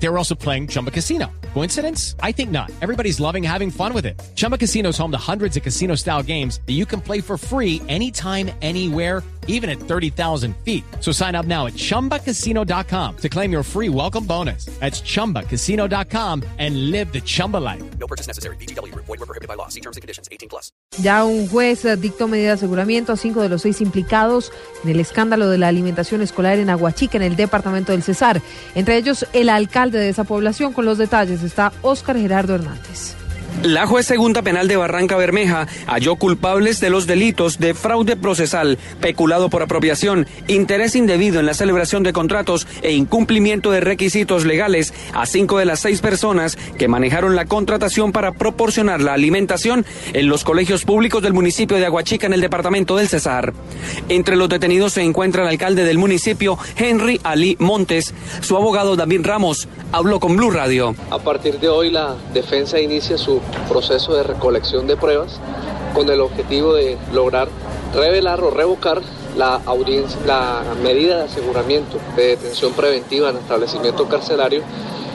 They were also playing Chumba Casino. Coincidence? I think not. Everybody's loving having fun with it. Chumba Casino is home to hundreds of casino style games that you can play for free anytime, anywhere, even at 30,000 feet. So sign up now at chumbacasino.com to claim your free welcome bonus. That's chumbacasino.com and live the Chumba life. No purchase necessary. BGW. Void were prohibited by law. See terms and conditions. 18 plus. Ya un juez eh, dictó medida de aseguramiento a cinco de los seis implicados en el escándalo de la alimentación escolar en Aguachica, en el departamento del Cesar. Entre ellos, el alcalde de esa población. Con los detalles está Óscar Gerardo Hernández. La juez segunda penal de Barranca Bermeja halló culpables de los delitos de fraude procesal, peculado por apropiación, interés indebido en la celebración de contratos e incumplimiento de requisitos legales a cinco de las seis personas que manejaron la contratación para proporcionar la alimentación en los colegios públicos del municipio de Aguachica en el departamento del Cesar. Entre los detenidos se encuentra el alcalde del municipio, Henry Ali Montes. Su abogado David Ramos habló con Blue Radio. A partir de hoy la defensa inicia su proceso de recolección de pruebas con el objetivo de lograr revelar o revocar la, audiencia, la medida de aseguramiento de detención preventiva en establecimiento carcelario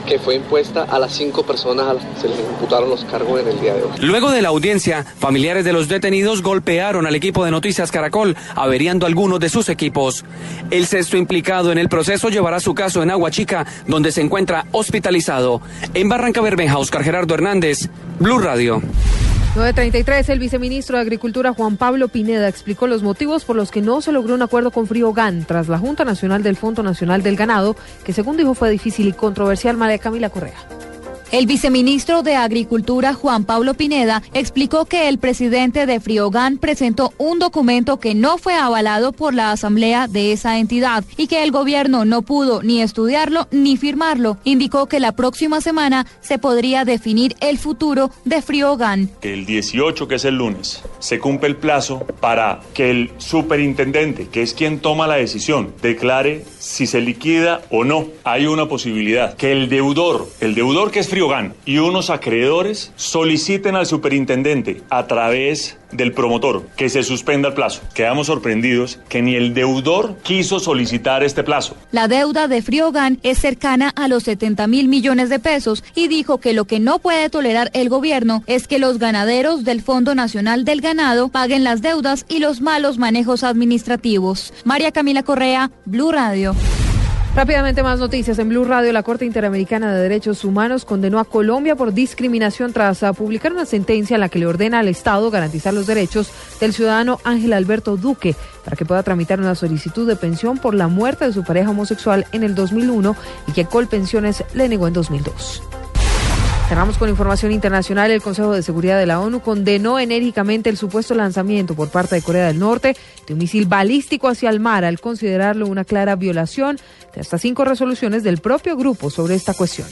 que fue impuesta a las cinco personas a las que se les imputaron los cargos en el día de hoy. Luego de la audiencia, familiares de los detenidos golpearon al equipo de Noticias Caracol, averiando algunos de sus equipos. El sexto implicado en el proceso llevará su caso en Aguachica, donde se encuentra hospitalizado. En Barranca Bermeja, Oscar Gerardo Hernández, Blue Radio. 933, el viceministro de Agricultura Juan Pablo Pineda explicó los motivos por los que no se logró un acuerdo con Friogan tras la Junta Nacional del Fondo Nacional del Ganado, que según dijo fue difícil y controversial. María Camila Correa. El viceministro de Agricultura, Juan Pablo Pineda, explicó que el presidente de Friogan presentó un documento que no fue avalado por la asamblea de esa entidad y que el gobierno no pudo ni estudiarlo ni firmarlo. Indicó que la próxima semana se podría definir el futuro de Friogan. El 18, que es el lunes, se cumple el plazo para que el superintendente, que es quien toma la decisión, declare si se liquida o no. Hay una posibilidad que el deudor, el deudor que es Friogan, y unos acreedores soliciten al superintendente a través del promotor que se suspenda el plazo. Quedamos sorprendidos que ni el deudor quiso solicitar este plazo. La deuda de Friogan es cercana a los 70 mil millones de pesos y dijo que lo que no puede tolerar el gobierno es que los ganaderos del Fondo Nacional del Ganado paguen las deudas y los malos manejos administrativos. María Camila Correa, Blue Radio. Rápidamente más noticias. En Blue Radio, la Corte Interamericana de Derechos Humanos condenó a Colombia por discriminación tras publicar una sentencia en la que le ordena al Estado garantizar los derechos del ciudadano Ángel Alberto Duque para que pueda tramitar una solicitud de pensión por la muerte de su pareja homosexual en el 2001 y que Colpensiones le negó en 2002. Cerramos con información internacional. El Consejo de Seguridad de la ONU condenó enérgicamente el supuesto lanzamiento por parte de Corea del Norte de un misil balístico hacia el mar al considerarlo una clara violación de hasta cinco resoluciones del propio grupo sobre esta cuestión.